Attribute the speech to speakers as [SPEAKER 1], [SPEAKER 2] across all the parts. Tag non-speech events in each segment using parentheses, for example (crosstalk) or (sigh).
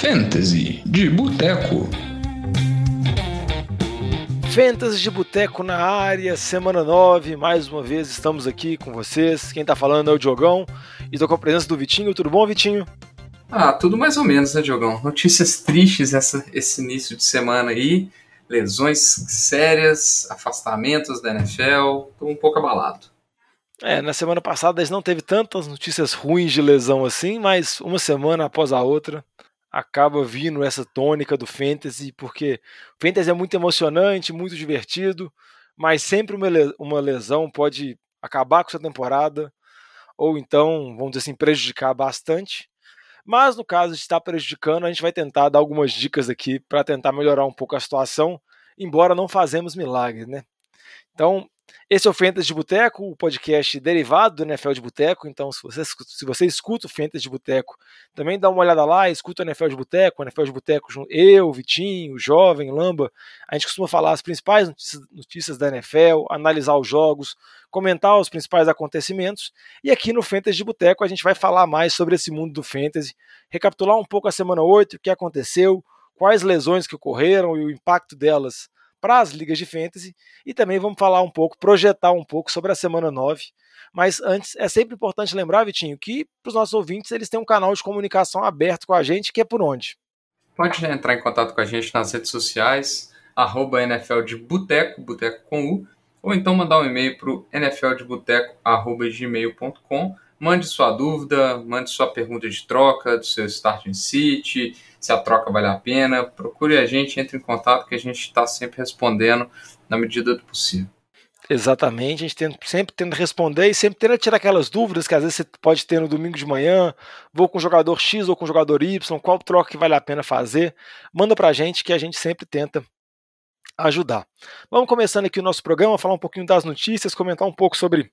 [SPEAKER 1] Fantasy de Boteco.
[SPEAKER 2] Fantasy de Boteco na área, semana 9, mais uma vez estamos aqui com vocês. Quem tá falando é o Diogão e estou com a presença do Vitinho. Tudo bom, Vitinho?
[SPEAKER 3] Ah, tudo mais ou menos, né, Diogão? Notícias tristes essa, esse início de semana aí. Lesões sérias, afastamentos da NFL. Tô um pouco abalado.
[SPEAKER 2] É, na semana passada eles não teve tantas notícias ruins de lesão assim, mas uma semana após a outra acaba vindo essa tônica do fantasy, porque o fantasy é muito emocionante, muito divertido, mas sempre uma lesão pode acabar com sua temporada, ou então, vamos dizer assim, prejudicar bastante. Mas no caso de estar prejudicando, a gente vai tentar dar algumas dicas aqui para tentar melhorar um pouco a situação, embora não fazemos milagres, né? Então, esse é o Fantasy de Boteco, o podcast derivado do NFL de Boteco. Então, se você, se você escuta o Fantasy de Boteco, também dá uma olhada lá, escuta o NFL de Boteco, o NFL de Boteco, eu, Vitinho, Jovem, Lamba. A gente costuma falar as principais notícias, notícias da NFL, analisar os jogos, comentar os principais acontecimentos. E aqui no Fantasy de Boteco a gente vai falar mais sobre esse mundo do Fantasy, recapitular um pouco a semana 8, o que aconteceu, quais lesões que ocorreram e o impacto delas para as ligas de fantasy e também vamos falar um pouco, projetar um pouco sobre a semana 9. Mas antes, é sempre importante lembrar, Vitinho, que para os nossos ouvintes eles têm um canal de comunicação aberto com a gente, que é por onde?
[SPEAKER 3] Pode entrar em contato com a gente nas redes sociais, arroba NFL de Boteco, Boteco com U, ou então mandar um e-mail para o nfldeboteco.gmail.com. Mande sua dúvida, mande sua pergunta de troca do seu starting city, se a troca vale a pena. Procure a gente, entre em contato que a gente está sempre respondendo na medida do possível.
[SPEAKER 2] Exatamente, a gente tenta, sempre tenta responder e sempre tenta tirar aquelas dúvidas que às vezes você pode ter no domingo de manhã, vou com o jogador X ou com o jogador Y, qual troca que vale a pena fazer, manda pra gente que a gente sempre tenta ajudar. Vamos começando aqui o nosso programa, falar um pouquinho das notícias, comentar um pouco sobre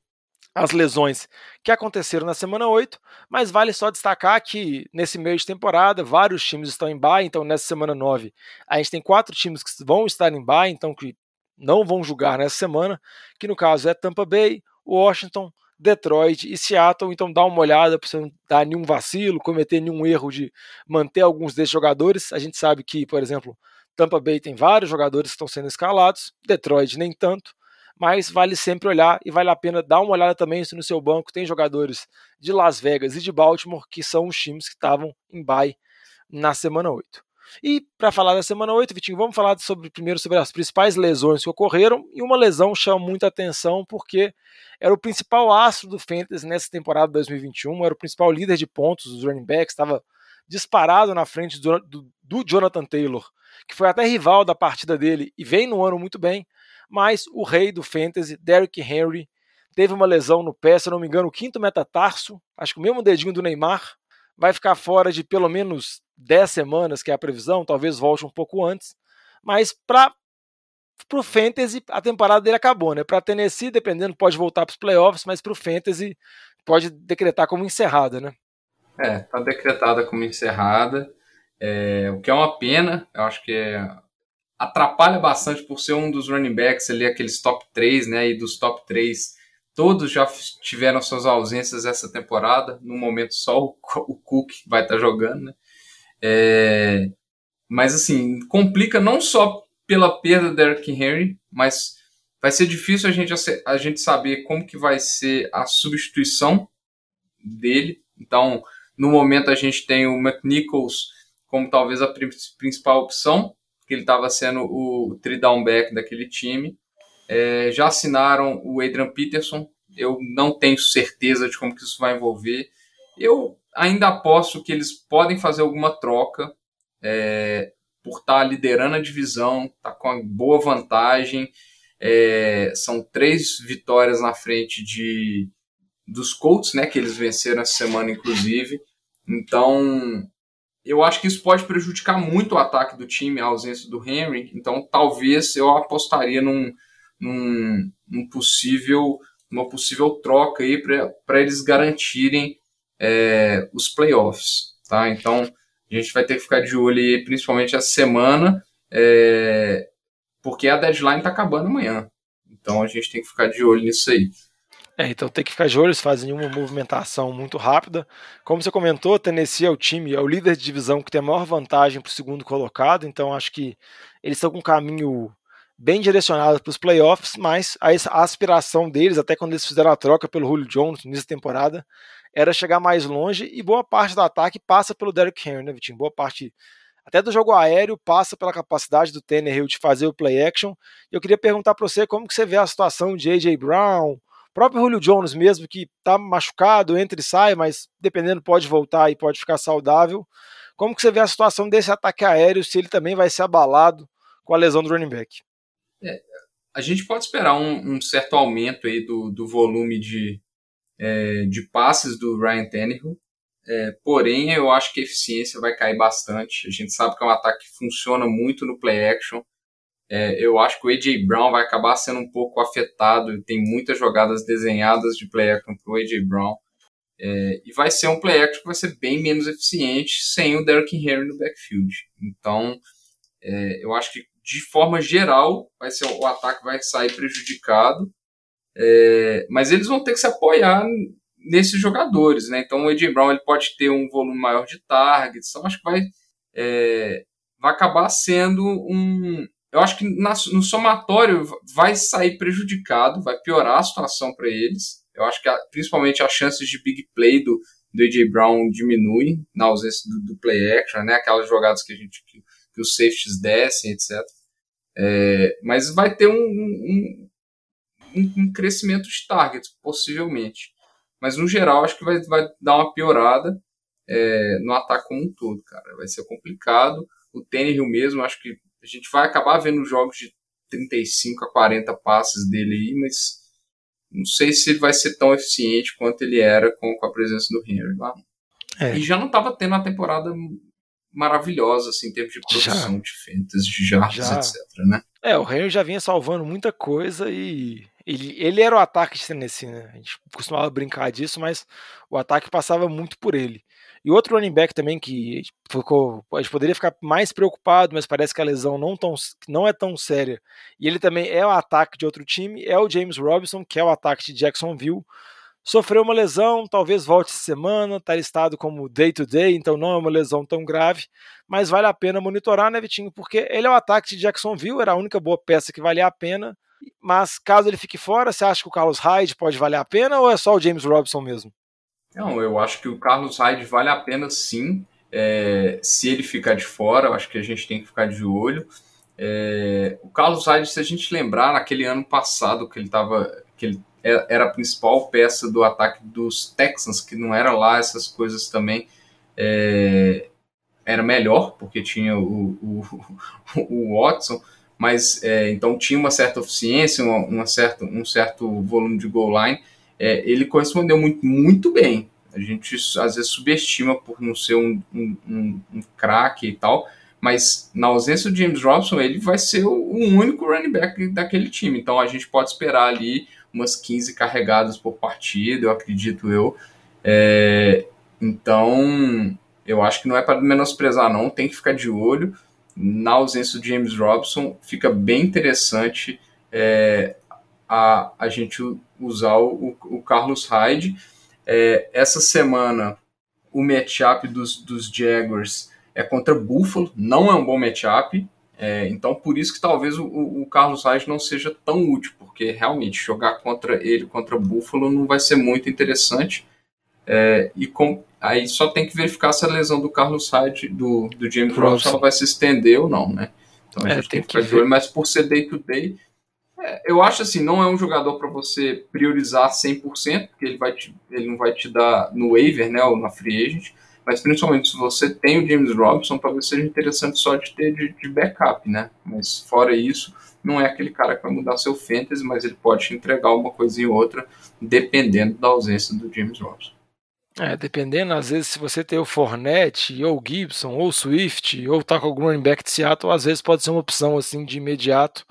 [SPEAKER 2] as lesões que aconteceram na semana 8, mas vale só destacar que nesse meio de temporada vários times estão em bye, então nessa semana 9 a gente tem quatro times que vão estar em bye, então que não vão jogar nessa semana, que no caso é Tampa Bay, Washington, Detroit e Seattle, então dá uma olhada para você não dar nenhum vacilo, cometer nenhum erro de manter alguns desses jogadores. A gente sabe que, por exemplo, Tampa Bay tem vários jogadores que estão sendo escalados, Detroit nem tanto mas vale sempre olhar e vale a pena dar uma olhada também se no seu banco tem jogadores de Las Vegas e de Baltimore, que são os times que estavam em bye na semana 8. E para falar da semana 8, Vitinho, vamos falar sobre, primeiro sobre as principais lesões que ocorreram. E uma lesão chama muita atenção porque era o principal astro do Fantasy nessa temporada 2021, era o principal líder de pontos dos running backs, estava disparado na frente do, do, do Jonathan Taylor, que foi até rival da partida dele e vem no ano muito bem mas o rei do fantasy, Derrick Henry, teve uma lesão no pé, se não me engano, o quinto metatarso, acho que o mesmo dedinho do Neymar, vai ficar fora de pelo menos 10 semanas, que é a previsão, talvez volte um pouco antes, mas para o Fantasy a temporada dele acabou, né? Para Tennessee, dependendo, pode voltar para os playoffs, mas para o Fantasy pode decretar como encerrada, né?
[SPEAKER 3] É, tá decretada como encerrada, é, o que é uma pena, eu acho que é atrapalha bastante por ser um dos running backs ali, aqueles top 3, né? E dos top 3, todos já tiveram suas ausências essa temporada. No momento, só o, o Cook vai estar tá jogando, né? É, mas assim, complica não só pela perda do Derrick Henry, mas vai ser difícil a gente, a gente saber como que vai ser a substituição dele. Então, no momento a gente tem o McNichols como talvez a principal opção, que ele estava sendo o three-down back daquele time. É, já assinaram o Adrian Peterson. Eu não tenho certeza de como que isso vai envolver. Eu ainda aposto que eles podem fazer alguma troca é, por estar tá liderando a divisão, tá com uma boa vantagem. É, são três vitórias na frente de dos Colts, né, que eles venceram essa semana, inclusive. Então, eu acho que isso pode prejudicar muito o ataque do time, a ausência do Henry. Então, talvez eu apostaria num, num, num possível, uma possível troca aí para eles garantirem é, os playoffs. Tá? Então, a gente vai ter que ficar de olho aí, principalmente essa semana, é, porque a deadline está acabando amanhã. Então, a gente tem que ficar de olho nisso aí.
[SPEAKER 2] É, então tem que ficar de olho, eles fazem uma movimentação muito rápida. Como você comentou, Tennessee é o time, é o líder de divisão que tem a maior vantagem para o segundo colocado, então acho que eles estão com um caminho bem direcionado para os playoffs, mas a aspiração deles, até quando eles fizeram a troca pelo Julio Jones nessa temporada, era chegar mais longe e boa parte do ataque passa pelo Derrick Henry, né, Vitinho? Boa parte até do jogo aéreo passa pela capacidade do Tannehill de fazer o play action. Eu queria perguntar para você como que você vê a situação de AJ Brown, próprio Julio Jones mesmo, que está machucado, entra e sai, mas dependendo pode voltar e pode ficar saudável. Como que você vê a situação desse ataque aéreo, se ele também vai ser abalado com a lesão do running back?
[SPEAKER 3] É, a gente pode esperar um, um, certo aumento aí do, do volume de, é, de passes do Ryan Tannehill. É, porém, eu acho que a eficiência vai cair bastante. A gente sabe que é um ataque que funciona muito no play action. É, eu acho que o AJ Brown vai acabar sendo um pouco afetado. Tem muitas jogadas desenhadas de play action para o AJ Brown. É, e vai ser um play action que vai ser bem menos eficiente sem o Derrick Henry no backfield. Então, é, eu acho que de forma geral vai ser o ataque vai sair prejudicado. É, mas eles vão ter que se apoiar nesses jogadores, né? Então o AJ Brown ele pode ter um volume maior de targets, então acho que vai, é, vai acabar sendo um. Eu acho que na, no somatório vai sair prejudicado, vai piorar a situação para eles. Eu acho que a, principalmente as chances de big play do, do AJ Brown diminuem na ausência do, do, play action, né? Aquelas jogadas que a gente que, que os safeties descem, etc. É, mas vai ter um, um, um, um crescimento de targets, possivelmente. Mas no geral, acho que vai, vai dar uma piorada é, no ataque como um todo, cara. Vai ser complicado. O Tannehill mesmo, acho que a gente vai acabar vendo jogos de 35 a 40 passes dele aí, mas não sei se ele vai ser tão eficiente quanto ele era com, com a presença do Henry lá. É. E já não estava tendo uma temporada maravilhosa, assim, em termos de produção já. de fentas, de jardas, etc, né?
[SPEAKER 2] É, o Henry já vinha salvando muita coisa e ele, ele era o ataque de Tennessee, né? A gente costumava brincar disso, mas o ataque passava muito por ele. E outro running back também que ficou, a gente poderia ficar mais preocupado, mas parece que a lesão não, tão, não é tão séria. E ele também é o ataque de outro time, é o James Robinson, que é o ataque de Jacksonville. Sofreu uma lesão, talvez volte essa semana, está listado como day to day, então não é uma lesão tão grave, mas vale a pena monitorar, né, Vitinho? Porque ele é o ataque de Jacksonville, era a única boa peça que valia a pena mas caso ele fique fora, você acha que o Carlos Hyde pode valer a pena ou é só o James Robson mesmo?
[SPEAKER 3] Não, eu acho que o Carlos Hyde vale a pena sim. É, se ele ficar de fora, eu acho que a gente tem que ficar de olho. É, o Carlos Hyde, se a gente lembrar, naquele ano passado que ele estava, que ele era a principal peça do ataque dos Texans, que não era lá essas coisas também. É, era melhor, porque tinha o, o, (laughs) o Watson, mas é, então tinha uma certa eficiência, uma, uma um certo volume de goal line. É, ele correspondeu muito, muito bem. A gente às vezes subestima por não ser um, um, um, um craque e tal, mas na ausência do James Robson, ele vai ser o, o, único running back daquele time. Então a gente pode esperar ali umas 15 carregadas por partida, eu acredito eu. É, então eu acho que não é para menosprezar, não, tem que ficar de olho na ausência do James Robson, fica bem interessante é, a, a gente usar o, o Carlos Hyde. É, essa semana, o matchup dos, dos Jaguars é contra Buffalo, não é um bom matchup, é, então por isso que talvez o, o, Carlos Hyde não seja tão útil, porque realmente jogar contra ele, contra Buffalo, não vai ser muito interessante. É, e com, Aí só tem que verificar se a lesão do Carlos Hyde, do, do James Robinson, ela vai se estender ou não, né? Então a é, gente tem, tem que ficar de olho, mas por ser day to day, é, eu acho assim, não é um jogador para você priorizar 100%, porque ele, vai te, ele não vai te dar no waiver, né, ou na free agent, mas principalmente se você tem o James Robinson, talvez seja interessante só de ter de, de backup, né? Mas fora isso, não é aquele cara que vai mudar seu fantasy, mas ele pode te entregar uma coisinha ou outra, dependendo da ausência do James Robinson.
[SPEAKER 2] É, dependendo, às vezes, se você tem o Fornette, ou Gibson, ou Swift, ou tá com algum running back de Seattle, às vezes pode ser uma opção assim de imediato.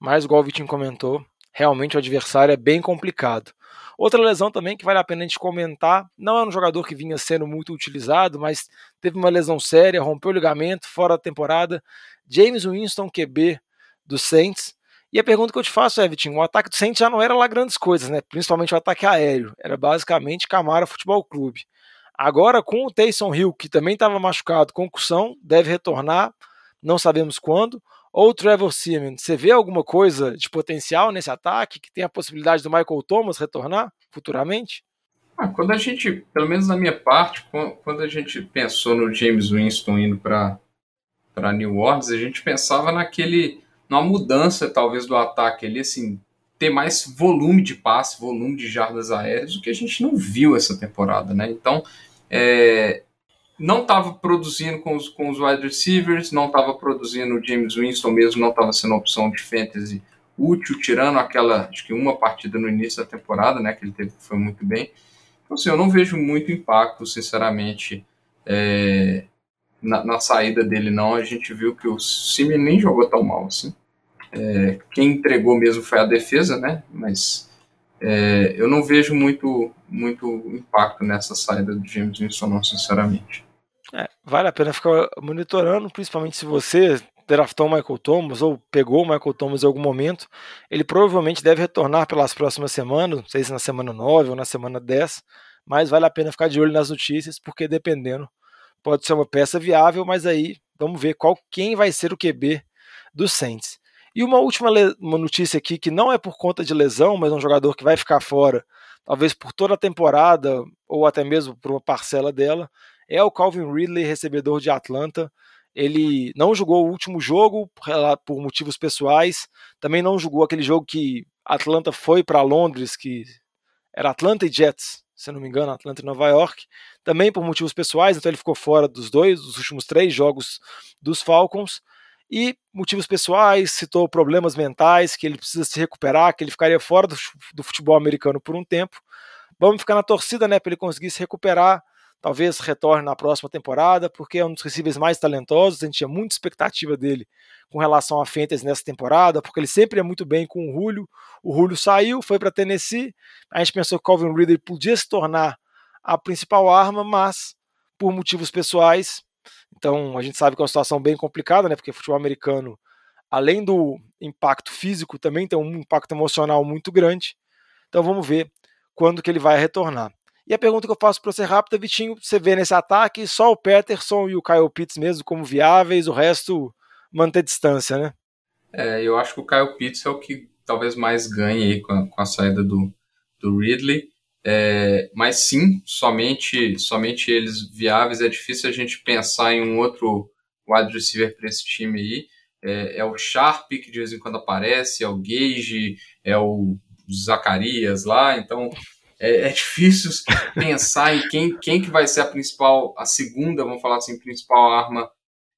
[SPEAKER 2] Mas, igual o Vitinho comentou, realmente o adversário é bem complicado. Outra lesão também que vale a pena a gente comentar, não é um jogador que vinha sendo muito utilizado, mas teve uma lesão séria, rompeu o ligamento, fora da temporada. James Winston, QB do Saints, E a pergunta que eu te faço é, Vitinho, o ataque do Saints já não era lá grandes coisas, né? Principalmente o ataque aéreo. Era basicamente Camara Futebol Clube. Agora, com o Taysom Hill, que também estava machucado, concussão, deve retornar, não sabemos quando. Ou o Trevor Seaman, você vê alguma coisa de potencial nesse ataque, que tem a possibilidade do Michael Thomas retornar futuramente?
[SPEAKER 3] Ah, quando a gente, pelo menos na minha parte, quando a gente pensou no James Winston indo para New Orleans, a gente pensava naquele numa mudança talvez do ataque ali, assim, ter mais volume de passe, volume de jardas aéreas, o que a gente não viu essa temporada, né? Então, é, não estava produzindo com os, com os wide receivers, não estava produzindo o James Winston mesmo, não estava sendo opção de fantasy útil, tirando aquela, acho que uma partida no início da temporada, né, que ele teve, foi muito bem. Então, assim, eu não vejo muito impacto, sinceramente, é, na, na, saída dele, não. A gente viu que o Simeon nem jogou tão mal assim. É, quem entregou mesmo foi a defesa, né? Mas é, eu não vejo muito, muito impacto nessa saída do James Winston, não, sinceramente.
[SPEAKER 2] É, vale a pena ficar monitorando, principalmente se você draftou o Michael Thomas ou pegou o Michael Thomas em algum momento. Ele provavelmente deve retornar pelas próximas semanas, não sei se na semana 9 ou na semana 10, mas vale a pena ficar de olho nas notícias, porque dependendo pode ser uma peça viável, mas aí vamos ver qual quem vai ser o QB do Saints. E uma última uma notícia aqui que não é por conta de lesão, mas é um jogador que vai ficar fora, talvez por toda a temporada ou até mesmo por uma parcela dela, é o Calvin Ridley, recebedor de Atlanta. Ele não jogou o último jogo por motivos pessoais, também não jogou aquele jogo que Atlanta foi para Londres, que era Atlanta e Jets, se não me engano, Atlanta e Nova York, também por motivos pessoais, então ele ficou fora dos dois, dos últimos três jogos dos Falcons. E motivos pessoais, citou problemas mentais, que ele precisa se recuperar, que ele ficaria fora do, do futebol americano por um tempo. Vamos ficar na torcida, né, para ele conseguir se recuperar. Talvez retorne na próxima temporada, porque é um dos receivers mais talentosos. A gente tinha muita expectativa dele com relação a Fantasy nessa temporada, porque ele sempre é muito bem com o Julio. O Julio saiu, foi para Tennessee. A gente pensou que Calvin Ridley podia se tornar a principal arma, mas por motivos pessoais. Então a gente sabe que é uma situação bem complicada, né? Porque futebol americano, além do impacto físico, também tem um impacto emocional muito grande. Então vamos ver quando que ele vai retornar. E a pergunta que eu faço para você rápida, Vitinho, você vê nesse ataque só o Peterson e o Kyle Pitts mesmo como viáveis, o resto manter distância, né?
[SPEAKER 3] É, eu acho que o Kyle Pitts é o que talvez mais ganhe aí com a, com a saída do, do Ridley. É, mas sim, somente, somente eles viáveis. É difícil a gente pensar em um outro wide receiver para esse time aí. É, é, o Sharp, que de vez em quando aparece, é o Gage, é o Zacarias lá. Então, é, é, difícil pensar em quem, quem que vai ser a principal, a segunda, vamos falar assim, principal arma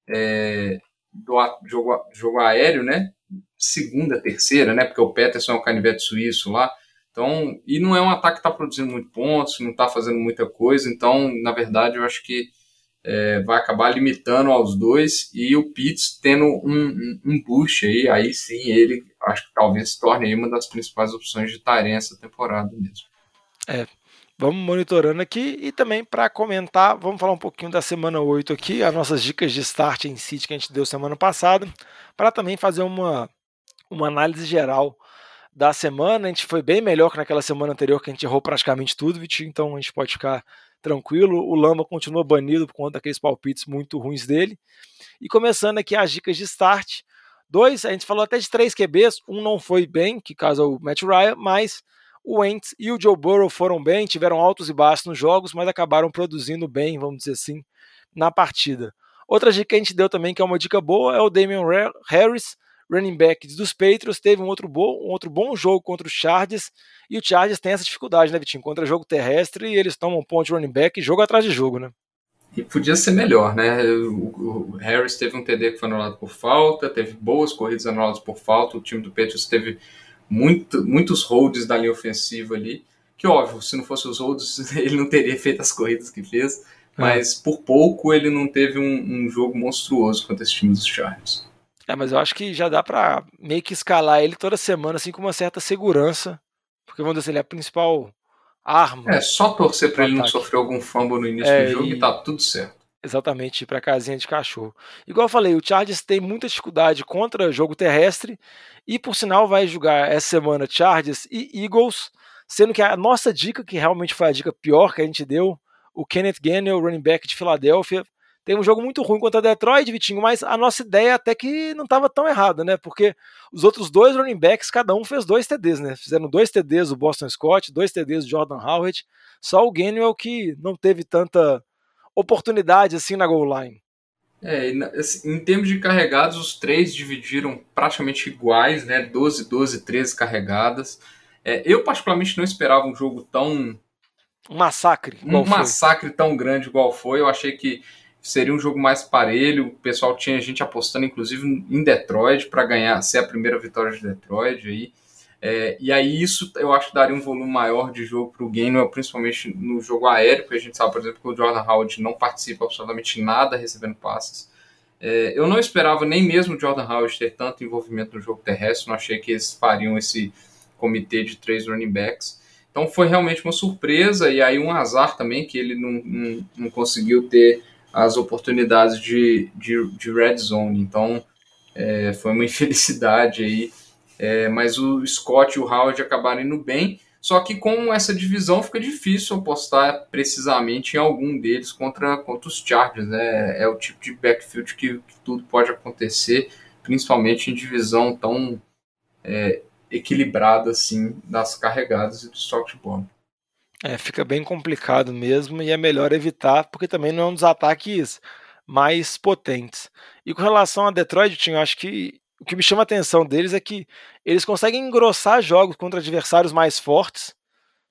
[SPEAKER 3] é, do jogo, jogo aéreo, né? Segunda, terceira, né? Porque o Peterson é o canivete suíço lá. Então, e não é um ataque que está produzindo muito pontos, não está fazendo muita coisa. Então, na verdade, eu acho que é, vai acabar limitando aos dois e o Pitts tendo um, um, um, boost aí, aí sim ele acho que talvez se torne uma das principais opções de tarefa essa temporada mesmo.
[SPEAKER 2] É, vamos monitorando aqui e também para comentar, vamos falar um pouquinho da semana 8 aqui, as nossas dicas de start em City que a gente deu semana passada, para também fazer uma, uma análise geral da semana. A gente foi bem melhor que naquela semana anterior, que a gente errou praticamente tudo, Vitinho, então a gente pode ficar tranquilo. O Lama continua banido por conta daqueles palpites muito ruins dele. E começando aqui as dicas de start. Dois, a gente falou até de três QBs, um não foi bem, que caso o Matt Ryan, mas o Wentz e o Joe Burrow foram bem, tiveram altos e baixos nos jogos, mas acabaram produzindo bem, vamos dizer assim, na partida. Outra dica que a gente deu também, que é uma dica boa, é o Damian Harris, running back dos Patriots, teve um outro, bom, um outro bom jogo contra os Chargers, e o Chargers tem essa dificuldade, né, Vitinho? Contra jogo terrestre, e eles tomam ponto de running back jogo atrás de jogo, né?
[SPEAKER 3] E podia ser melhor, né? O, o, Harris teve um TD que foi anulado por falta, teve boas corridas anuladas por falta, o time do Patriots teve muito, muitos holds da linha ofensiva ali, que óbvio, se não fosse os holds, (laughs) ele não teria feito as corridas que fez, é. mas por pouco ele não teve um, um jogo monstruoso contra esse time dos Chargers.
[SPEAKER 2] É, mas eu acho que já dá para meio que escalar ele toda semana, assim, com uma certa segurança, porque vamos dizer, ele é a principal arma.
[SPEAKER 3] É, só torcer para ele não sofrer algum fumble no início é, do jogo e, e tá tudo certo.
[SPEAKER 2] Exatamente para casinha de cachorro. Igual eu falei, o Chargers tem muita dificuldade contra jogo terrestre e por sinal vai jogar essa semana Chargers e Eagles, sendo que a nossa dica, que realmente foi a dica pior que a gente deu, o Kenneth Gainwell, running back de Filadélfia, tem um jogo muito ruim contra Detroit, Vitinho, mas a nossa ideia até que não estava tão errada, né? Porque os outros dois running backs, cada um fez dois TDs, né? Fizeram dois TDs o Boston Scott, dois TDs o Jordan Howard, só o Gainwell que não teve tanta oportunidade assim na goal line.
[SPEAKER 3] É, assim, em termos de carregados, os três dividiram praticamente iguais, né? 12, 12, 13 carregadas. É, eu, particularmente, não esperava um jogo tão.
[SPEAKER 2] Um massacre.
[SPEAKER 3] Um massacre tão grande igual foi. Eu achei que seria um jogo mais parelho. O pessoal tinha gente apostando, inclusive, em Detroit para ganhar, ser a primeira vitória de Detroit aí. É, e aí isso eu acho que daria um volume maior de jogo para o Gainwell, principalmente no jogo aéreo, porque a gente sabe, por exemplo, que o Jordan Howard não participa absolutamente nada recebendo passes. É, eu não esperava nem mesmo o Jordan Howard ter tanto envolvimento no jogo terrestre, não achei que eles fariam esse comitê de três running backs. Então foi realmente uma surpresa e aí um azar também que ele não, não, não conseguiu ter as oportunidades de, de, de red zone. Então é, foi uma (laughs) infelicidade aí é, mas o Scott e o Howard acabaram indo bem. Só que com essa divisão fica difícil apostar precisamente em algum deles contra, contra os Chargers. Né? É o tipo de backfield que, que tudo pode acontecer, principalmente em divisão tão é, equilibrada assim das carregadas e do stock bomb.
[SPEAKER 2] É, fica bem complicado mesmo e é melhor evitar, porque também não é um dos ataques mais potentes. E com relação a Detroit, eu acho que o que me chama a atenção deles é que eles conseguem engrossar jogos contra adversários mais fortes,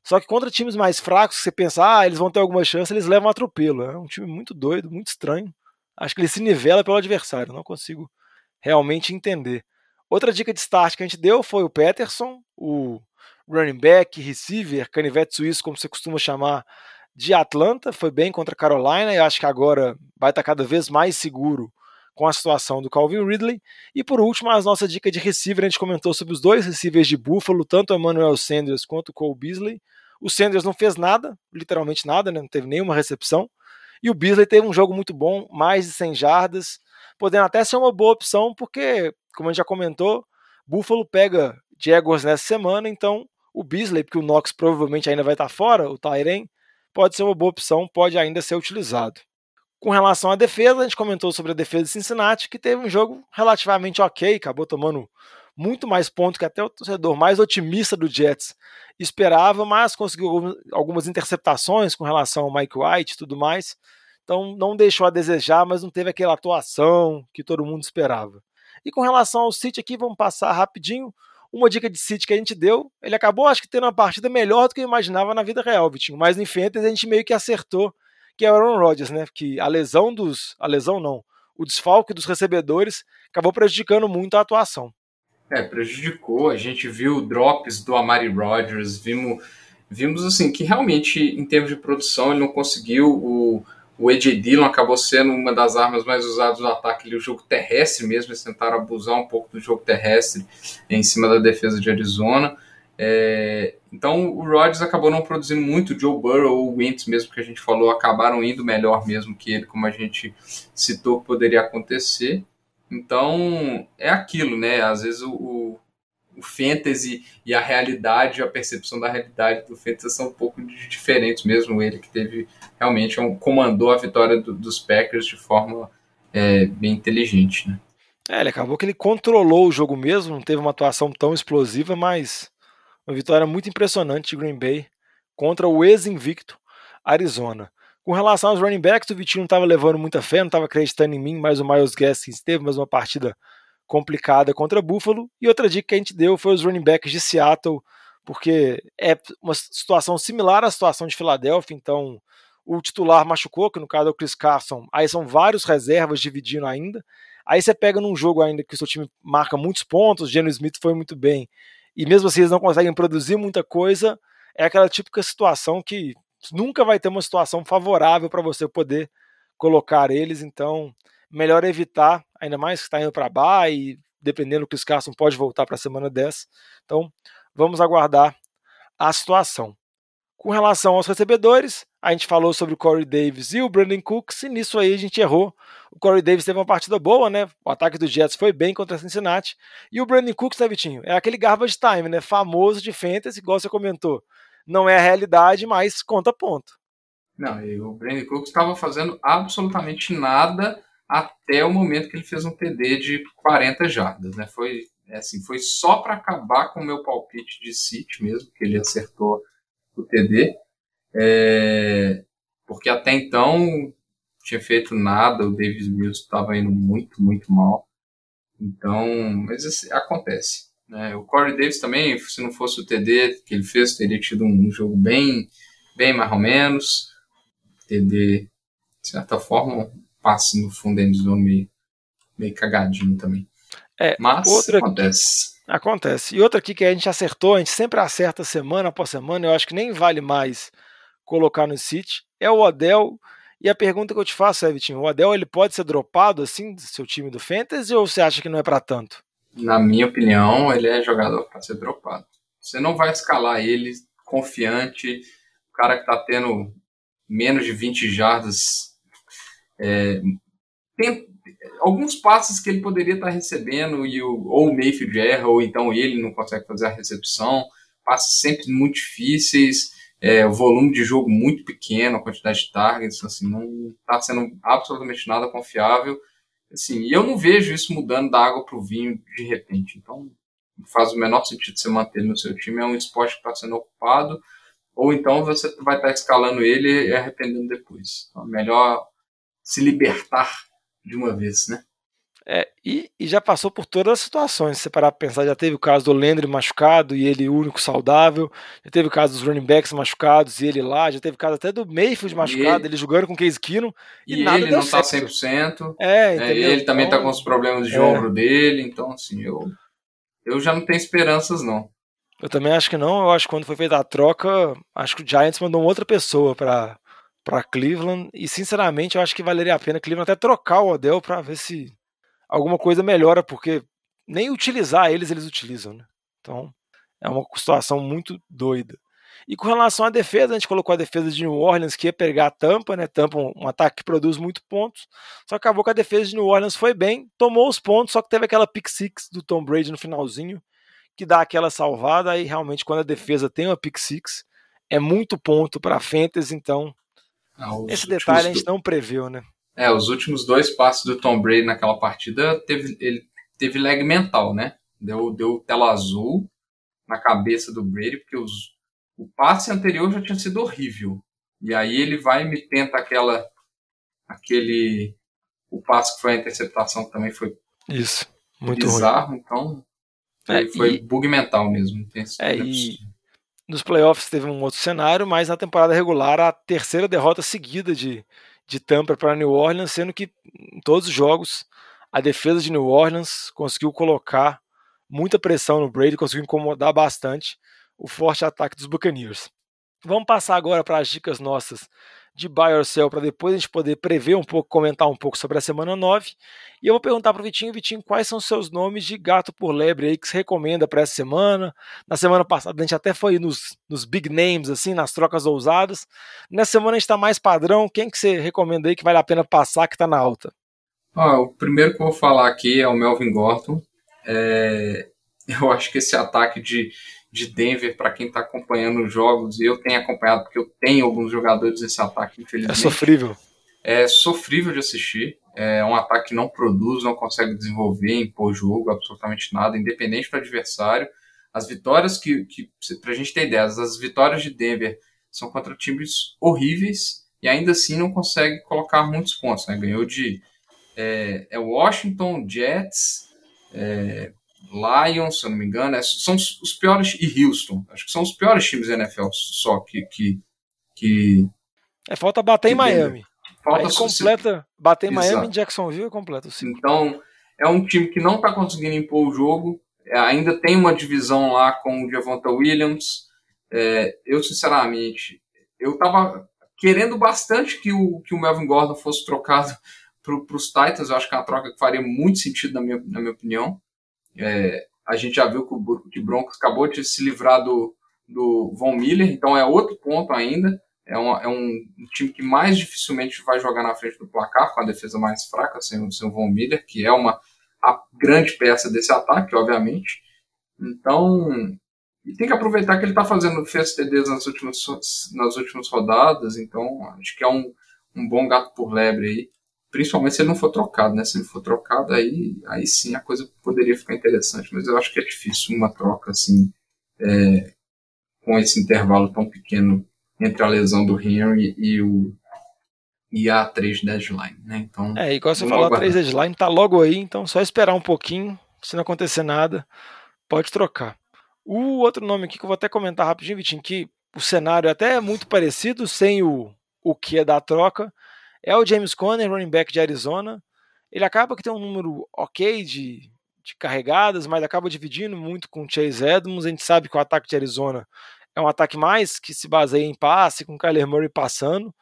[SPEAKER 2] só que contra times mais fracos, você pensa, ah, eles vão ter alguma chance, eles levam atropelo. É um time muito doido, muito estranho. Acho que ele se nivela pelo adversário, não consigo realmente entender. Outra dica de start que a gente deu foi o Peterson, o running back, receiver, canivete suíço, como você costuma chamar, de Atlanta. Foi bem contra a Carolina e acho que agora vai estar cada vez mais seguro com a situação do Calvin Ridley. E por último, a nossa dica de receiver, a gente comentou sobre os dois receivers de Buffalo, tanto o Emmanuel Sanders quanto o Cole Beasley. O Sanders não fez nada, literalmente nada, né? não teve nenhuma recepção. E o Beasley teve um jogo muito bom, mais de 100 jardas, podendo até ser uma boa opção, porque, como a gente já comentou, Buffalo pega Jaguars nessa semana, então o Beasley, porque o Knox provavelmente ainda vai estar fora, o Tyren, pode ser uma boa opção, pode ainda ser utilizado. Com relação à defesa, a gente comentou sobre a defesa de Cincinnati, que teve um jogo relativamente ok, acabou tomando muito mais pontos que até o torcedor mais otimista do Jets esperava, mas conseguiu algumas interceptações com relação ao Mike White e tudo mais. Então não deixou a desejar, mas não teve aquela atuação que todo mundo esperava. E com relação ao City aqui, vamos passar rapidinho. Uma dica de City que a gente deu, ele acabou acho que tendo uma partida melhor do que eu imaginava na vida real, Vitinho. Mas no Fantasy a gente meio que acertou que é o Aaron Rodgers, né? Que a lesão dos. A lesão não. O desfalque dos recebedores acabou prejudicando muito a atuação.
[SPEAKER 3] É, prejudicou. A gente viu drops do Amari Rodgers, vimos, vimos assim que realmente, em termos de produção, ele não conseguiu. O, o Dillon acabou sendo uma das armas mais usadas do ataque, o jogo terrestre mesmo. Eles tentaram abusar um pouco do jogo terrestre em cima da defesa de Arizona. É, então o Rodgers acabou não produzindo muito, o Joe Burrow ou o Wentz mesmo que a gente falou acabaram indo melhor mesmo que ele, como a gente citou que poderia acontecer. Então é aquilo, né? Às vezes o, o, o fantasy e a realidade, a percepção da realidade do fantasy são um pouco diferentes mesmo. Ele que teve realmente um, comandou a vitória do, dos Packers de forma é, bem inteligente, né?
[SPEAKER 2] É, ele acabou que ele controlou o jogo mesmo, não teve uma atuação tão explosiva, mas uma vitória muito impressionante de Green Bay contra o ex-invicto Arizona. Com relação aos running backs, o Vitinho não estava levando muita fé, não estava acreditando em mim, mas o Miles Gaskins teve mais uma partida complicada contra Buffalo. E outra dica que a gente deu foi os running backs de Seattle, porque é uma situação similar à situação de Filadélfia, então o titular machucou, que no caso é o Chris Carson, aí são vários reservas dividindo ainda. Aí você pega num jogo ainda que o seu time marca muitos pontos, o Geno Smith foi muito bem, e mesmo assim eles não conseguem produzir muita coisa, é aquela típica situação que nunca vai ter uma situação favorável para você poder colocar eles, então melhor evitar, ainda mais que está indo para baixo e dependendo do que os Carson pode voltar para a semana 10. Então vamos aguardar a situação. Com relação aos recebedores, a gente falou sobre o Corey Davis e o Brandon Cooks, e nisso aí a gente errou. O Corey Davis teve uma partida boa, né? O ataque do Jets foi bem contra Cincinnati. E o Brandon Cooks, né, Vitinho? É aquele garbage time, né? Famoso de fantasy, igual você comentou. Não é a realidade, mas conta ponto.
[SPEAKER 3] Não, e o Brandon Cooks estava fazendo absolutamente nada até o momento que ele fez um TD de 40 jardas, né? Foi é assim, foi só para acabar com o meu palpite de City mesmo, que ele acertou o TD. É, porque até então tinha feito nada, o Davis Mills estava indo muito, muito mal. Então, mas assim, acontece. Né? O Corey Davis também, se não fosse o TD que ele fez, teria tido um jogo bem, bem mais ou menos. TD, de certa forma, um passe no fundo da zone meio, meio cagadinho também.
[SPEAKER 2] É,
[SPEAKER 3] mas
[SPEAKER 2] outra
[SPEAKER 3] acontece.
[SPEAKER 2] Acontece. E outra aqui que a gente acertou, a gente sempre acerta semana após semana, eu acho que nem vale mais colocar no City, é o Odell. E a pergunta que eu te faço é, Vitinho, o Odell ele pode ser dropado assim do seu time do Fantasy ou você acha que não é para tanto?
[SPEAKER 3] Na minha opinião, ele é jogador para ser dropado. Você não vai escalar ele confiante, o cara que tá tendo menos de 20 jardas. É, alguns passes que ele poderia estar recebendo e o, ou o Mayfield erra, ou então ele não consegue fazer a recepção, passes sempre muito difíceis, é, volume de jogo muito pequeno, a quantidade de targets, assim, não está sendo absolutamente nada confiável. Assim, e eu não vejo isso mudando da água para o vinho de repente. Então, faz o menor sentido você manter no seu time. É um esporte que está sendo ocupado, ou então você vai estar escalando ele e arrependendo depois. Então, é melhor se libertar de uma vez, né?
[SPEAKER 2] É, e, e, já passou por todas as situações. Se você parar para pensar, já teve o caso do Landry machucado e ele único saudável. Já teve o caso dos running backs machucados e ele lá. Já teve o caso até do Mayfield machucado, ele, ele jogando com o Case Keenum.
[SPEAKER 3] E, e nada ele não está 100%. É, é, ele também está então, com os problemas de é. ombro dele. Então, assim, eu, eu já não tenho esperanças, não.
[SPEAKER 2] Eu também acho que não. Eu acho que quando foi feita a troca, acho que o Giants mandou outra pessoa para para Cleveland e sinceramente eu acho que valeria a pena Cleveland até trocar o Odell para ver se alguma coisa melhora, porque nem utilizar eles eles utilizam, né? Então é uma situação muito doida. E com relação à defesa, a gente colocou a defesa de New Orleans que ia pegar a Tampa, né? Tampa um, ataque que produz muito pontos. Só que acabou que a defesa de New Orleans foi bem, tomou os pontos, só que teve aquela pick six do Tom Brady no finalzinho, que dá aquela salvada. Aí realmente, quando a defesa tem uma pick six, é muito ponto para a Fantasy, então ah, Esse detalhe a gente não previu, né?
[SPEAKER 3] É, os últimos dois passos do Tom Brady naquela partida, teve, ele teve lag mental, né? Deu, deu tela azul na cabeça do Brady, porque os, o passe anterior já tinha sido horrível. E aí ele vai e me tenta aquela. aquele. O passe que foi a interceptação também foi.
[SPEAKER 2] Isso, muito
[SPEAKER 3] bizarro,
[SPEAKER 2] ruim.
[SPEAKER 3] então. É, foi e, bug mental mesmo. Tem,
[SPEAKER 2] é, e, nos playoffs teve um outro cenário, mas na temporada regular a terceira derrota seguida de, de Tampa para New Orleans, sendo que em todos os jogos a defesa de New Orleans conseguiu colocar muita pressão no Brady, conseguiu incomodar bastante o forte ataque dos Buccaneers. Vamos passar agora para as dicas nossas de buy or sell para depois a gente poder prever um pouco, comentar um pouco sobre a semana 9. E eu vou perguntar para o Vitinho, Vitinho, quais são os seus nomes de gato por lebre aí que recomenda para essa semana? Na semana passada a gente até foi nos, nos big names, assim, nas trocas ousadas. Nessa semana a gente está mais padrão. Quem que você recomenda aí que vale a pena passar, que está na alta?
[SPEAKER 3] Ah, o primeiro que eu vou falar aqui é o Melvin Gordon. É... (laughs) Eu acho que esse ataque de de Denver para quem está acompanhando os jogos, e eu tenho acompanhado porque eu tenho alguns jogadores desse ataque, infelizmente.
[SPEAKER 2] É sofrível.
[SPEAKER 3] É sofrível de assistir. É um ataque que não produz, não consegue desenvolver, impor jogo, absolutamente nada, independente do adversário. As vitórias que, que para a gente ter ideia, as vitórias de Denver são contra times horríveis e ainda assim não consegue colocar muitos pontos. Né? Ganhou de é, é Washington, Jets, é, Lions, se eu não me engano, é, são os piores, e Houston, acho que são os piores times da NFL só que. que, que
[SPEAKER 2] é, falta bater em Miami. Falta Aí completa, bater em Miami e Jacksonville é completo.
[SPEAKER 3] Sim. Então, é um time que não está conseguindo impor o jogo, é, ainda tem uma divisão lá com o Javonta Williams. É, eu, sinceramente, eu estava querendo bastante que o, que o Melvin Gordon fosse trocado (laughs) para os Titans. Eu acho que é uma troca que faria muito sentido, na minha, na minha opinião. É, a gente já viu que o, que Broncos acabou de se livrar do, do Von Miller, então é outro ponto ainda. É, uma, é um, time que mais dificilmente vai jogar na frente do placar, com a defesa mais fraca, sem, sem o Von Miller, que é uma a grande peça desse ataque, obviamente. Então, e tem que aproveitar que ele está fazendo, fez TDs nas últimas, nas últimas rodadas, então acho que é um, um bom gato por lebre aí. Principalmente se ele não for trocado, né? Se ele for trocado, aí, aí sim a coisa poderia ficar interessante. Mas eu acho que é difícil uma troca assim, é, com esse intervalo tão pequeno entre a lesão do Henry e o e a 3 deadline, né? Então,
[SPEAKER 2] é, igual você falou, a 3 deadline tá logo aí, então só esperar um pouquinho, se não acontecer nada, pode trocar. O outro nome aqui que eu vou até comentar rapidinho, Vitinho, que o cenário é até muito parecido, sem o, o que é da troca, é o James Conner, running back de Arizona. Ele acaba que tem um número ok de, de carregadas, mas acaba dividindo muito com o Chase Edmonds. A gente sabe que o ataque de Arizona é um ataque mais que se baseia em passe, com o Kyler Murray passando.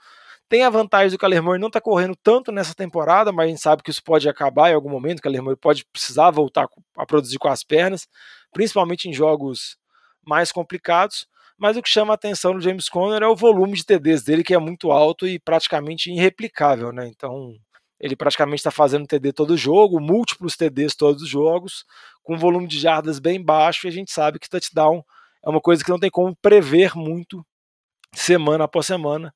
[SPEAKER 2] Tem a vantagem do Kyler Murray não estar tá correndo tanto nessa temporada, mas a gente sabe que isso pode acabar em algum momento. O Kyler Murray pode precisar voltar a produzir com as pernas principalmente em jogos mais complicados. Mas o que chama a atenção no James Conner é o volume de TDs dele, que é muito alto e praticamente irreplicável, né? Então, ele praticamente está fazendo TD todo jogo, múltiplos TDs todos os jogos, com volume de jardas bem baixo, e a gente sabe que touchdown é uma coisa que não tem como prever muito semana após semana.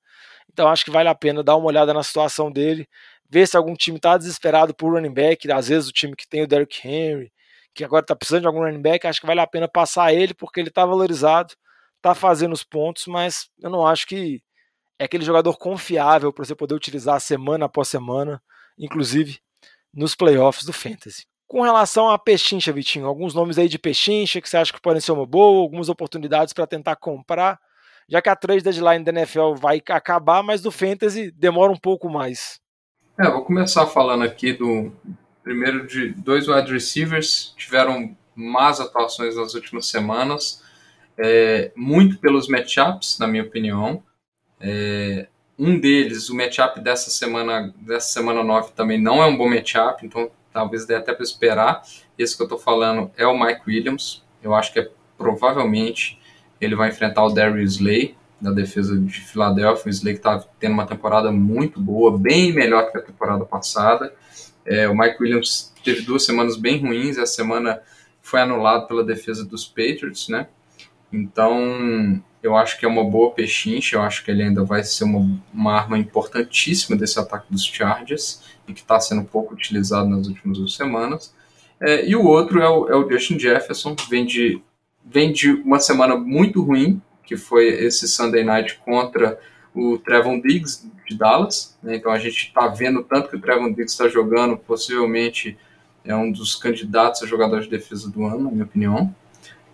[SPEAKER 2] Então acho que vale a pena dar uma olhada na situação dele, ver se algum time está desesperado por running back, às vezes o time que tem o Derrick Henry, que agora está precisando de algum running back, acho que vale a pena passar ele, porque ele está valorizado, está fazendo os pontos, mas eu não acho que é aquele jogador confiável para você poder utilizar semana após semana, inclusive nos playoffs do Fantasy. Com relação a Pechincha, Vitinho, alguns nomes aí de Pechincha que você acha que podem ser uma boa, algumas oportunidades para tentar comprar, já que a trade deadline da NFL vai acabar, mas do Fantasy demora um pouco mais.
[SPEAKER 3] É, vou começar falando aqui do, Primeiro de dois wide receivers tiveram más atuações nas últimas semanas, é, muito pelos matchups, na minha opinião. É, um deles, o matchup dessa semana, dessa semana 9 também não é um bom matchup, então talvez dê até para esperar. Esse que eu estou falando é o Mike Williams. Eu acho que é, provavelmente ele vai enfrentar o Darius Slay, da defesa de Filadélfia. O Slay que está tendo uma temporada muito boa, bem melhor que a temporada passada. É, o Mike Williams teve duas semanas bem ruins, essa semana foi anulado pela defesa dos Patriots, né? Então, eu acho que é uma boa pechincha, eu acho que ele ainda vai ser uma, uma arma importantíssima desse ataque dos Chargers e que está sendo pouco utilizado nas últimas duas semanas. É, e o outro é o, é o Justin Jefferson, vem de, vem de uma semana muito ruim, que foi esse Sunday Night contra o Trevon Diggs de Dallas. Né? Então a gente está vendo tanto que o Trevon Diggs está jogando, possivelmente é um dos candidatos a jogador de defesa do ano, na minha opinião.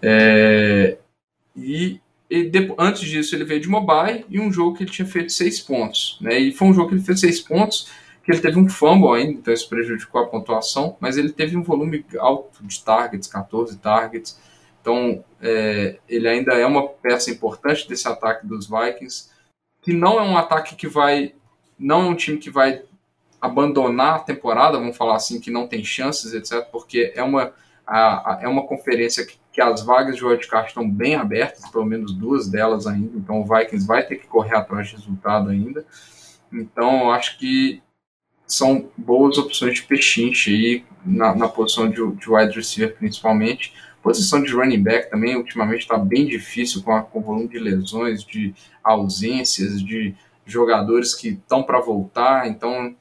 [SPEAKER 3] É, e, e antes disso ele veio de mobile e um jogo que ele tinha feito seis pontos. Né? E foi um jogo que ele fez seis pontos, que ele teve um fumble ainda, então isso prejudicou a pontuação, mas ele teve um volume alto de targets, 14 targets. Então é, ele ainda é uma peça importante desse ataque dos Vikings que não é um ataque que vai. Não é um time que vai abandonar a temporada, vamos falar assim, que não tem chances, etc., porque é uma, a, a, é uma conferência que, que, as vagas de wildcard estão bem abertas, pelo menos duas delas ainda, então o Vikings vai ter que correr atrás de resultado ainda. Então, acho que são boas opções de pechinche aí na, na posição de, de wide receiver, principalmente. Posição de running back também, ultimamente, está bem difícil com, a, com o volume de lesões, de ausências, de jogadores que estão para voltar. Então,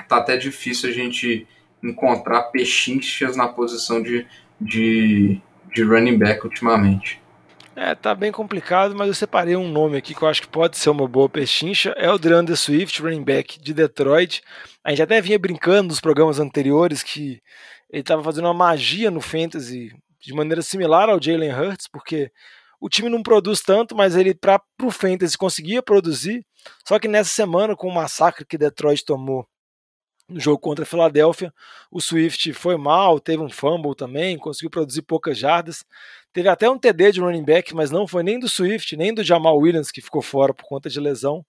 [SPEAKER 3] está até difícil a gente encontrar pechinchas na posição de, de, de running back ultimamente.
[SPEAKER 2] É, tá bem complicado, mas eu separei um nome aqui que eu acho que pode ser uma boa pechincha. É o DeAndre Swift, running back de Detroit. A gente até vinha brincando nos programas anteriores que ele estava fazendo uma magia no Fantasy de maneira similar ao Jalen Hurts, porque o time não produz tanto, mas ele para o Fantasy conseguia produzir. Só que nessa semana, com o massacre que Detroit tomou no jogo contra a Filadélfia, o Swift foi mal, teve um fumble também, conseguiu produzir poucas jardas. Teve até um TD de running back, mas não foi nem do Swift, nem do Jamal Williams, que ficou fora por conta de lesão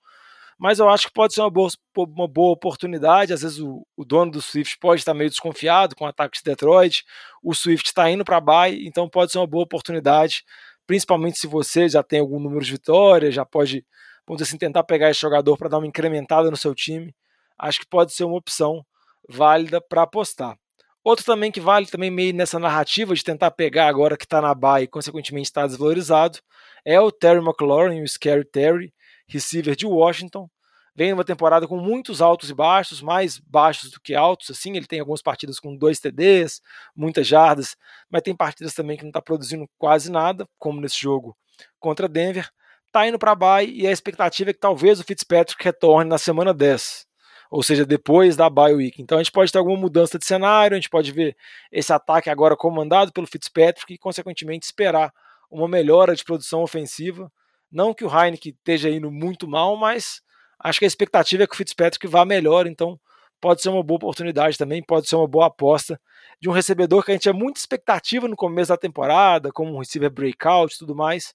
[SPEAKER 2] mas eu acho que pode ser uma boa, uma boa oportunidade. Às vezes o, o dono do Swift pode estar meio desconfiado com o ataque de Detroit, o Swift está indo para bye, então pode ser uma boa oportunidade principalmente se você já tem algum número de vitórias, já pode, vamos dizer assim, tentar pegar esse jogador para dar uma incrementada no seu time. Acho que pode ser uma opção válida para apostar. Outro também que vale também meio nessa narrativa de tentar pegar agora que está na baia e consequentemente está desvalorizado é o Terry McLaurin, o Scary Terry, receiver de Washington. Vem numa temporada com muitos altos e baixos, mais baixos do que altos, assim, ele tem algumas partidas com dois TDs, muitas jardas, mas tem partidas também que não está produzindo quase nada, como nesse jogo contra Denver. Está indo para a e a expectativa é que talvez o Fitzpatrick retorne na semana 10 ou seja, depois da bye week. Então a gente pode ter alguma mudança de cenário, a gente pode ver esse ataque agora comandado pelo Fitzpatrick e, consequentemente, esperar uma melhora de produção ofensiva. Não que o Heineken esteja indo muito mal, mas acho que a expectativa é que o Fitzpatrick vá melhor, então pode ser uma boa oportunidade também, pode ser uma boa aposta de um recebedor que a gente tinha muita expectativa no começo da temporada, como um receiver breakout e tudo mais,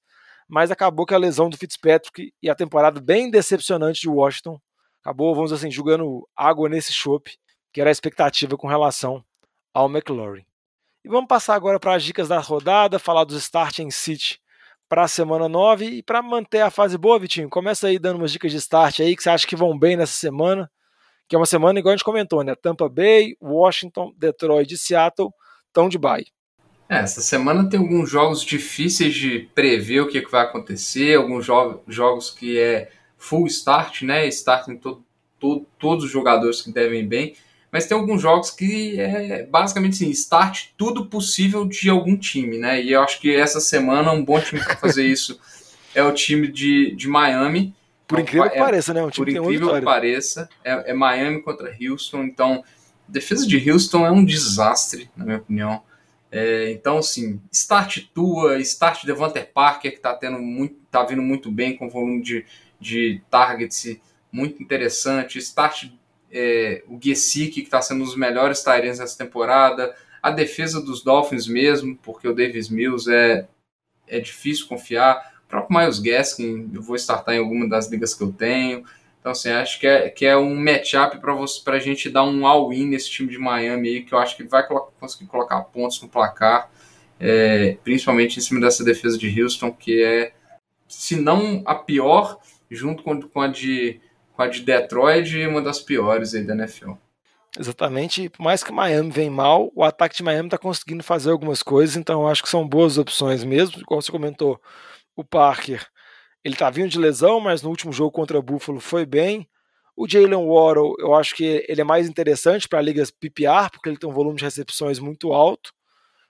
[SPEAKER 2] mas acabou que a lesão do Fitzpatrick e a temporada bem decepcionante de Washington acabou, vamos dizer assim, jogando água nesse chope, que era a expectativa com relação ao McLaurin. E vamos passar agora para as dicas da rodada, falar dos starting City para a semana 9 e para manter a fase boa, Vitinho. Começa aí dando umas dicas de start aí que você acha que vão bem nessa semana, que é uma semana igual a gente comentou, né? Tampa Bay, Washington, Detroit e Seattle estão de bye.
[SPEAKER 3] É, essa semana tem alguns jogos difíceis de prever o que, que vai acontecer, alguns jo jogos que é full start, né? Start em todo, todo, todos os jogadores que devem bem. Mas tem alguns jogos que é basicamente assim, start tudo possível de algum time, né? E eu acho que essa semana um bom time para fazer isso é o time de, de Miami.
[SPEAKER 2] Por incrível que é, pareça, né? Um
[SPEAKER 3] time por incrível que pareça, é, é Miami contra Houston. Então, a defesa de Houston é um desastre, na minha opinião. É, então, assim, start tua, start Devonter Parker, que tá tendo muito, tá vindo muito bem com volume de, de targets muito interessante. Start é, o Gesicki, que está sendo um dos melhores Tyrants dessa temporada. A defesa dos Dolphins mesmo, porque o Davis Mills é, é difícil confiar. O próprio Miles Gaskin, eu vou startar em alguma das ligas que eu tenho. Então, assim, acho que é, que é um matchup para a gente dar um all-in nesse time de Miami aí, que eu acho que vai conseguir colocar pontos no placar, é, principalmente em cima dessa defesa de Houston, que é, se não a pior, junto com, com, a, de, com a de Detroit, uma das piores aí da NFL.
[SPEAKER 2] Exatamente, por mais que Miami vem mal, o ataque de Miami está conseguindo fazer algumas coisas, então eu acho que são boas opções mesmo. Igual você comentou, o Parker, ele tá vindo de lesão, mas no último jogo contra o Buffalo foi bem. O Jalen Waddle, eu acho que ele é mais interessante para ligas PPR, porque ele tem um volume de recepções muito alto.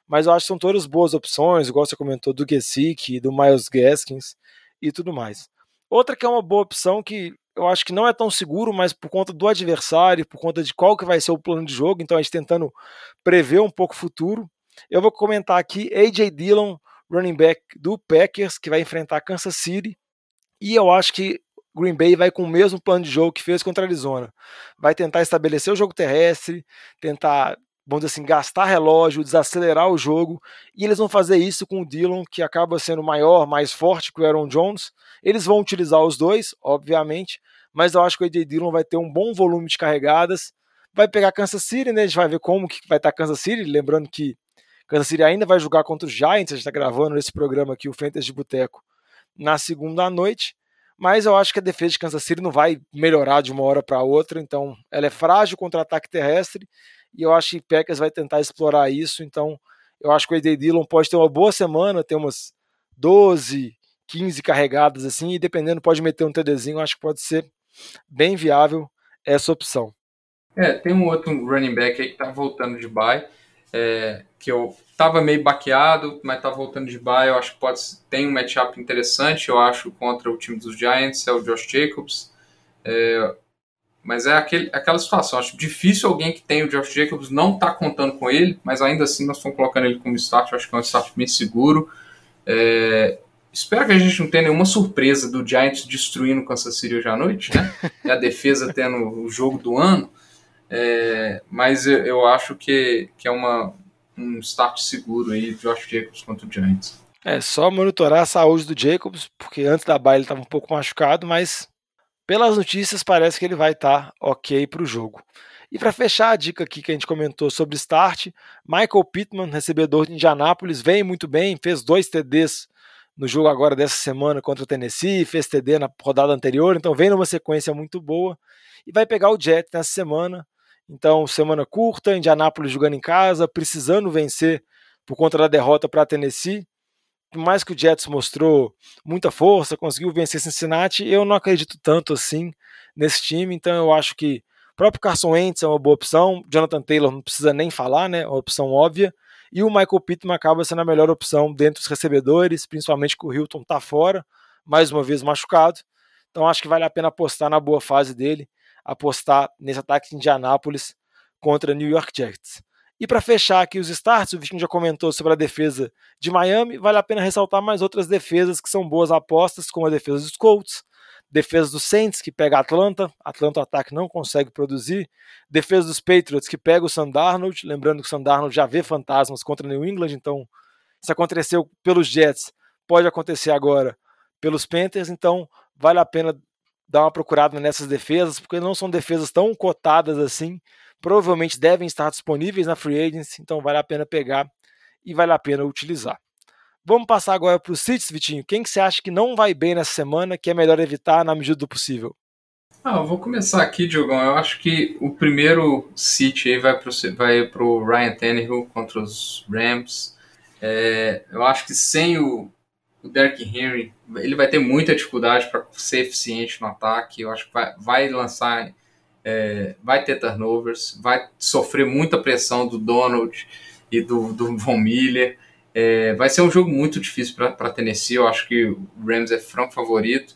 [SPEAKER 2] Mas eu acho que são todas boas opções, igual você comentou, do Gesicki, do Miles Gaskins e tudo mais. Outra que é uma boa opção que eu acho que não é tão seguro, mas por conta do adversário, por conta de qual que vai ser o plano de jogo, então a gente tentando prever um pouco o futuro. Eu vou comentar aqui AJ Dillon, running back do Packers, que vai enfrentar Kansas City. E eu acho que Green Bay vai com o mesmo plano de jogo que fez contra a Arizona. Vai tentar estabelecer o jogo terrestre, tentar vamos dizer assim, gastar relógio, desacelerar o jogo, e eles vão fazer isso com o Dillon, que acaba sendo maior, mais forte que o Aaron Jones. Eles vão utilizar os dois, obviamente, mas eu acho que o AJ Dillon vai ter um bom volume de carregadas. Vai pegar Kansas City, né? A gente vai ver como que vai estar Kansas City, lembrando que Kansas City ainda vai jogar contra os Giants, a gente está gravando esse programa aqui, o Fantasy de Boteco, na segunda noite. Mas eu acho que a defesa de Kansas City não vai melhorar de uma hora para outra, então ela é frágil contra ataque terrestre e eu acho que Packers vai tentar explorar isso, então eu acho que o AD Dillon pode ter uma boa semana, ter umas 12, 15 carregadas assim, e dependendo pode meter um TDzinho, acho que pode ser bem viável essa opção.
[SPEAKER 3] É, tem um outro running back aí que tá voltando de bye, é, que eu tava meio baqueado, mas tá voltando de bye, eu acho que pode tem um matchup interessante, eu acho, contra o time dos Giants, é o Josh Jacobs. É, mas é aquele, aquela situação. Acho difícil alguém que tem o Josh Jacobs não tá contando com ele, mas ainda assim nós estamos colocando ele como start. Acho que é um start bem seguro. É, espero que a gente não tenha nenhuma surpresa do Giants destruindo o Kansas City hoje à noite, né? (laughs) E a defesa tendo o jogo do ano. É, mas eu, eu, acho que, que é uma, um start seguro aí, Josh Jacobs contra o Giants.
[SPEAKER 2] É só monitorar a saúde do Jacobs, porque antes da baile ele estava um pouco machucado, mas pelas notícias, parece que ele vai estar tá ok para o jogo. E para fechar a dica aqui que a gente comentou sobre start, Michael Pittman, recebedor de Indianápolis, vem muito bem, fez dois TDs no jogo agora dessa semana contra o Tennessee, fez TD na rodada anterior, então vem numa sequência muito boa e vai pegar o Jets nessa semana. Então, semana curta, Indianápolis jogando em casa, precisando vencer por conta da derrota para Tennessee. Mais que o Jets mostrou muita força, conseguiu vencer Cincinnati, eu não acredito tanto assim nesse time, então eu acho que o próprio Carson Wentz é uma boa opção, Jonathan Taylor não precisa nem falar, né? É uma opção óbvia. E o Michael Pittman acaba sendo a melhor opção dentro dos recebedores, principalmente que o Hilton está fora, mais uma vez machucado. Então acho que vale a pena apostar na boa fase dele, apostar nesse ataque de Indianápolis contra New York Jets. E para fechar aqui os starts, o Vitinho já comentou sobre a defesa de Miami, vale a pena ressaltar mais outras defesas que são boas apostas, como a defesa dos Colts, Defesa dos Saints, que pega Atlanta. Atlanta o ataque não consegue produzir. Defesa dos Patriots, que pega o Sandarnold. Lembrando que o Sandarnold já vê fantasmas contra New England. Então, se aconteceu pelos Jets, pode acontecer agora pelos Panthers. Então, vale a pena dar uma procurada nessas defesas, porque não são defesas tão cotadas assim. Provavelmente devem estar disponíveis na Free Agency. Então, vale a pena pegar e vale a pena utilizar. Vamos passar agora para os Cits, Vitinho. Quem que você acha que não vai bem nessa semana, que é melhor evitar na medida do possível?
[SPEAKER 3] Ah, eu vou começar aqui, Diogão. Eu acho que o primeiro City aí vai para o Ryan Tannehill contra os Rams. É, eu acho que sem o, o Derrick Henry, ele vai ter muita dificuldade para ser eficiente no ataque. Eu acho que vai, vai lançar, é, vai ter turnovers, vai sofrer muita pressão do Donald e do, do Von Miller. É, vai ser um jogo muito difícil para Tennessee. Eu acho que o Rams é franco favorito.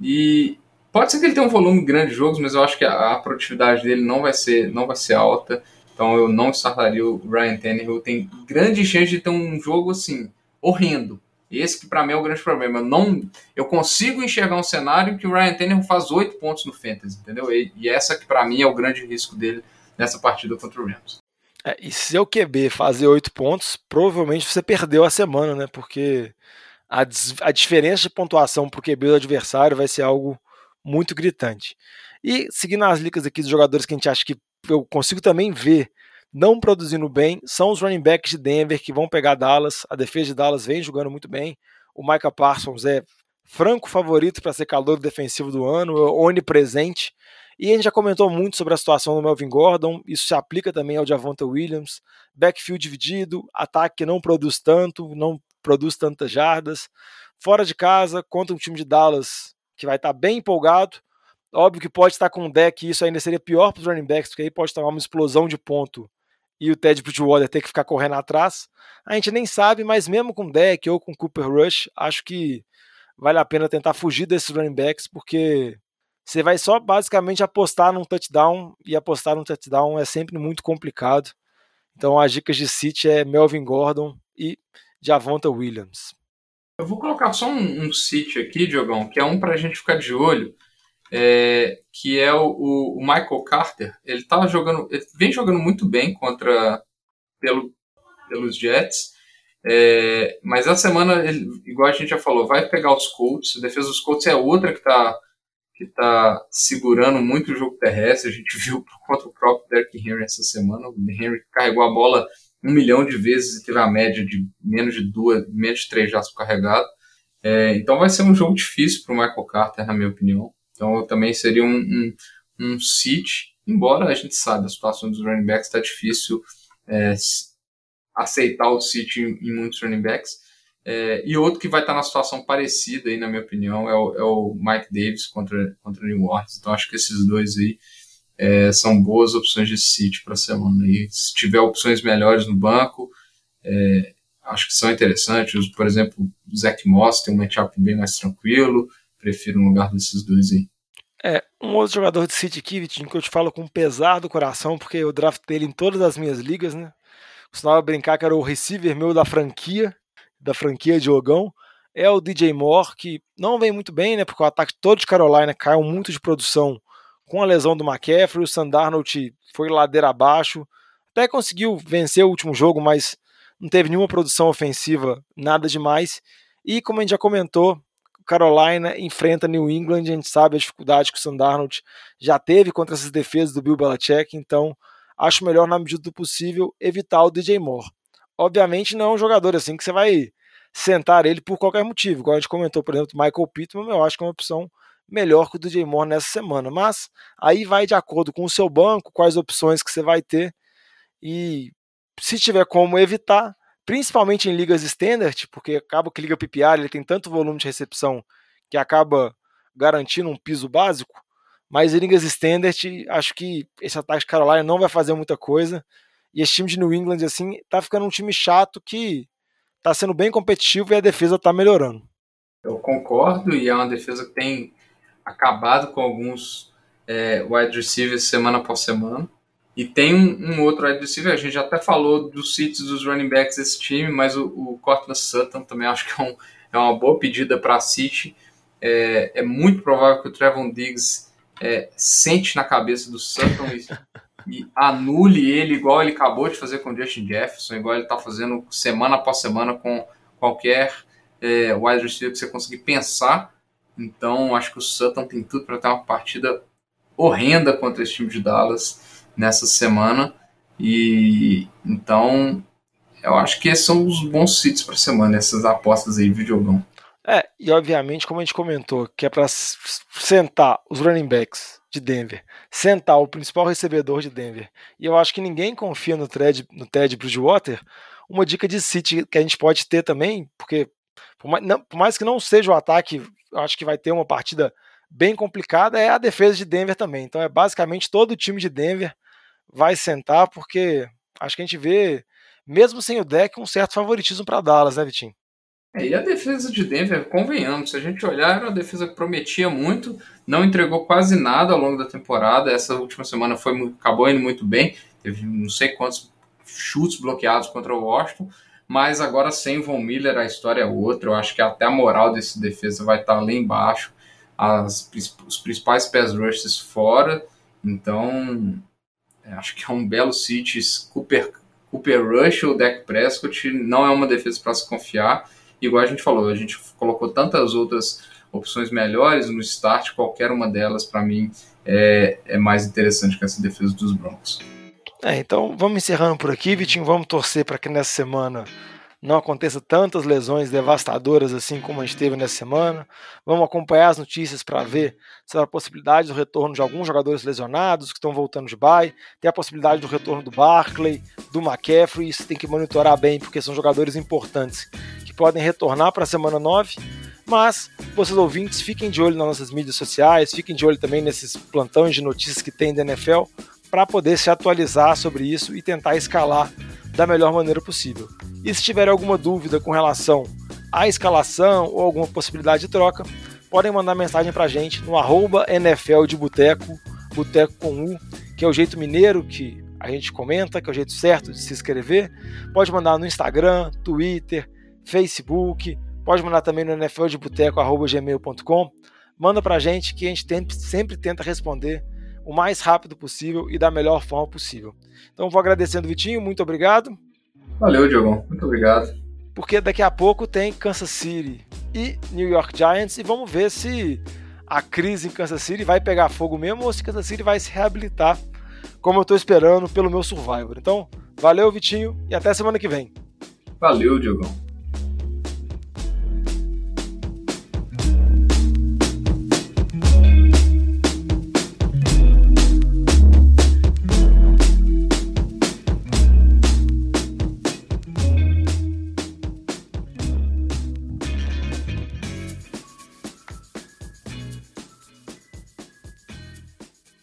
[SPEAKER 3] E pode ser que ele tenha um volume grande de jogos, mas eu acho que a, a produtividade dele não vai ser, não vai ser alta. Então eu não startaria o Ryan Tannehill. Tem grande chance de ter um jogo assim horrendo. Esse que para mim é o grande problema. Eu, não, eu consigo enxergar um cenário que o Ryan Tannehill faz oito pontos no Fantasy, entendeu? E, e essa que para mim é o grande risco dele nessa partida contra o Rams.
[SPEAKER 2] É, e se o QB fazer oito pontos, provavelmente você perdeu a semana, né? Porque a, a diferença de pontuação para o QB do adversário vai ser algo muito gritante. E seguindo as ligas aqui dos jogadores que a gente acha que eu consigo também ver não produzindo bem, são os running backs de Denver que vão pegar Dallas. A defesa de Dallas vem jogando muito bem. O Micah Parsons é franco favorito para ser calor defensivo do ano, onipresente. E a gente já comentou muito sobre a situação do Melvin Gordon, isso se aplica também ao Javonta Williams. Backfield dividido, ataque que não produz tanto, não produz tantas jardas. Fora de casa, contra um time de Dallas que vai estar bem empolgado. Óbvio que pode estar com um deck, e isso ainda seria pior para os running backs, porque aí pode tomar uma explosão de ponto e o Ted Bridgewater ter que ficar correndo atrás. A gente nem sabe, mas mesmo com deck ou com Cooper Rush, acho que vale a pena tentar fugir desses running backs, porque você vai só basicamente apostar num touchdown e apostar num touchdown é sempre muito complicado. Então as dicas de City é Melvin Gordon e Javonta Williams.
[SPEAKER 3] Eu vou colocar só um, um City aqui, Diogão, que é um para a gente ficar de olho, é, que é o, o, Michael Carter. Ele tá jogando, ele vem jogando muito bem contra pelo, pelos Jets. É, mas essa semana, ele, igual a gente já falou, vai pegar os Colts. A defesa dos Colts é outra que está que está segurando muito o jogo terrestre. A gente (laughs) viu contra o próprio Derrick Henry essa semana. O Henry carregou a bola um milhão de vezes e teve a média de menos de duas, menos de três jardas carregado. É, então vai ser um jogo difícil para o Michael Carter, na minha opinião. Então também seria um, um, um sit, embora a gente saiba a situação dos running backs está difícil é, aceitar o sit em, em muitos running backs. É, e outro que vai estar na situação parecida, aí, na minha opinião, é o, é o Mike Davis contra, contra o New Orleans. Então acho que esses dois aí é, são boas opções de City para a semana. E se tiver opções melhores no banco, é, acho que são interessantes. Por exemplo, o Zach Moss tem um matchup bem mais tranquilo. Prefiro no lugar desses dois aí.
[SPEAKER 2] É, um outro jogador de City aqui, que eu te falo com pesar do coração, porque eu draftei ele em todas as minhas ligas, né? Costumava brincar que era o receiver meu da franquia da franquia de Ogão é o DJ Moore, que não vem muito bem, né? Porque o ataque todo de Carolina caiu muito de produção com a lesão do McCaffrey. O Sandarnold foi ladeira abaixo. Até conseguiu vencer o último jogo, mas não teve nenhuma produção ofensiva, nada demais. E como a gente já comentou, Carolina enfrenta New England, a gente sabe a dificuldade que o Sandarnold já teve contra essas defesas do Bill Belichick, então acho melhor, na medida do possível, evitar o DJ Moore. Obviamente não é um jogador assim que você vai sentar ele por qualquer motivo. Igual a gente comentou, por exemplo, Michael Pittman, eu acho que é uma opção melhor que o Jay Moore nessa semana. Mas aí vai de acordo com o seu banco, quais opções que você vai ter. E se tiver como evitar, principalmente em ligas standard, porque acaba que liga PPR ele tem tanto volume de recepção que acaba garantindo um piso básico, mas em ligas standard, acho que esse ataque de Carolina não vai fazer muita coisa. E esse time de New England, assim, tá ficando um time chato que tá sendo bem competitivo e a defesa tá melhorando.
[SPEAKER 3] Eu concordo, e é uma defesa que tem acabado com alguns é, wide receivers semana após semana. E tem um, um, outro wide receiver, a gente já até falou dos sítios dos running backs desse time, mas o, o Cortland Sutton também acho que é, um, é uma boa pedida para a City. É, é, muito provável que o Trevon Diggs é, sente na cabeça do Sutton e, (laughs) e, anule ele igual ele acabou de fazer com o Justin Jefferson, igual ele está fazendo semana após semana com qualquer é, wide receiver que você conseguir pensar. Então acho que o Sutton tem tudo para ter uma partida horrenda contra esse time de Dallas nessa semana. E então eu acho que esses são os bons sítios para semana, essas apostas aí, videogão.
[SPEAKER 2] É, e obviamente, como a gente comentou, que é para sentar os running backs de Denver, sentar o principal recebedor de Denver, e eu acho que ninguém confia no Ted, no Ted Bridgewater, uma dica de City que a gente pode ter também, porque por mais, não, por mais que não seja o ataque, eu acho que vai ter uma partida bem complicada, é a defesa de Denver também. Então é basicamente todo o time de Denver vai sentar, porque acho que a gente vê, mesmo sem o deck, um certo favoritismo para Dallas, né, Vitinho?
[SPEAKER 3] É, e a defesa de Denver, convenhamos, se a gente olhar, era uma defesa que prometia muito, não entregou quase nada ao longo da temporada. Essa última semana foi acabou indo muito bem, teve não sei quantos chutes bloqueados contra o Washington, mas agora sem Von Miller a história é outra. Eu acho que até a moral desse defesa vai estar lá embaixo, as, os principais pass rushes fora, então acho que é um belo City. Cooper, Cooper Rush ou Dak Prescott não é uma defesa para se confiar. Igual a gente falou, a gente colocou tantas outras opções melhores no start, qualquer uma delas, para mim, é, é mais interessante que essa defesa dos Broncos.
[SPEAKER 2] É, então vamos encerrando por aqui, Vitinho. Vamos torcer para que nessa semana não aconteça tantas lesões devastadoras assim como a gente teve nessa semana. Vamos acompanhar as notícias para ver se há a possibilidade do retorno de alguns jogadores lesionados que estão voltando de bye. Tem a possibilidade do retorno do Barkley, do McCaffrey. Isso tem que monitorar bem porque são jogadores importantes que podem retornar para a semana 9. Mas, vocês ouvintes, fiquem de olho nas nossas mídias sociais, fiquem de olho também nesses plantões de notícias que tem da NFL para poder se atualizar sobre isso e tentar escalar da melhor maneira possível. E se tiver alguma dúvida com relação à escalação ou alguma possibilidade de troca, podem mandar mensagem para a gente no arroba NFL de Boteco, Boteco com U, que é o jeito mineiro que a gente comenta, que é o jeito certo de se inscrever. Pode mandar no Instagram, Twitter, Facebook, pode mandar também no nfldeboteco.gmail.com. Manda para a gente que a gente sempre tenta responder o mais rápido possível e da melhor forma possível. Então vou agradecendo, Vitinho, muito obrigado.
[SPEAKER 3] Valeu, Diogão. Muito obrigado.
[SPEAKER 2] Porque daqui a pouco tem Kansas City e New York Giants e vamos ver se a crise em Kansas City vai pegar fogo mesmo ou se Kansas City vai se reabilitar, como eu estou esperando pelo meu Survivor. Então, valeu, Vitinho, e até semana que vem.
[SPEAKER 3] Valeu, Diogão.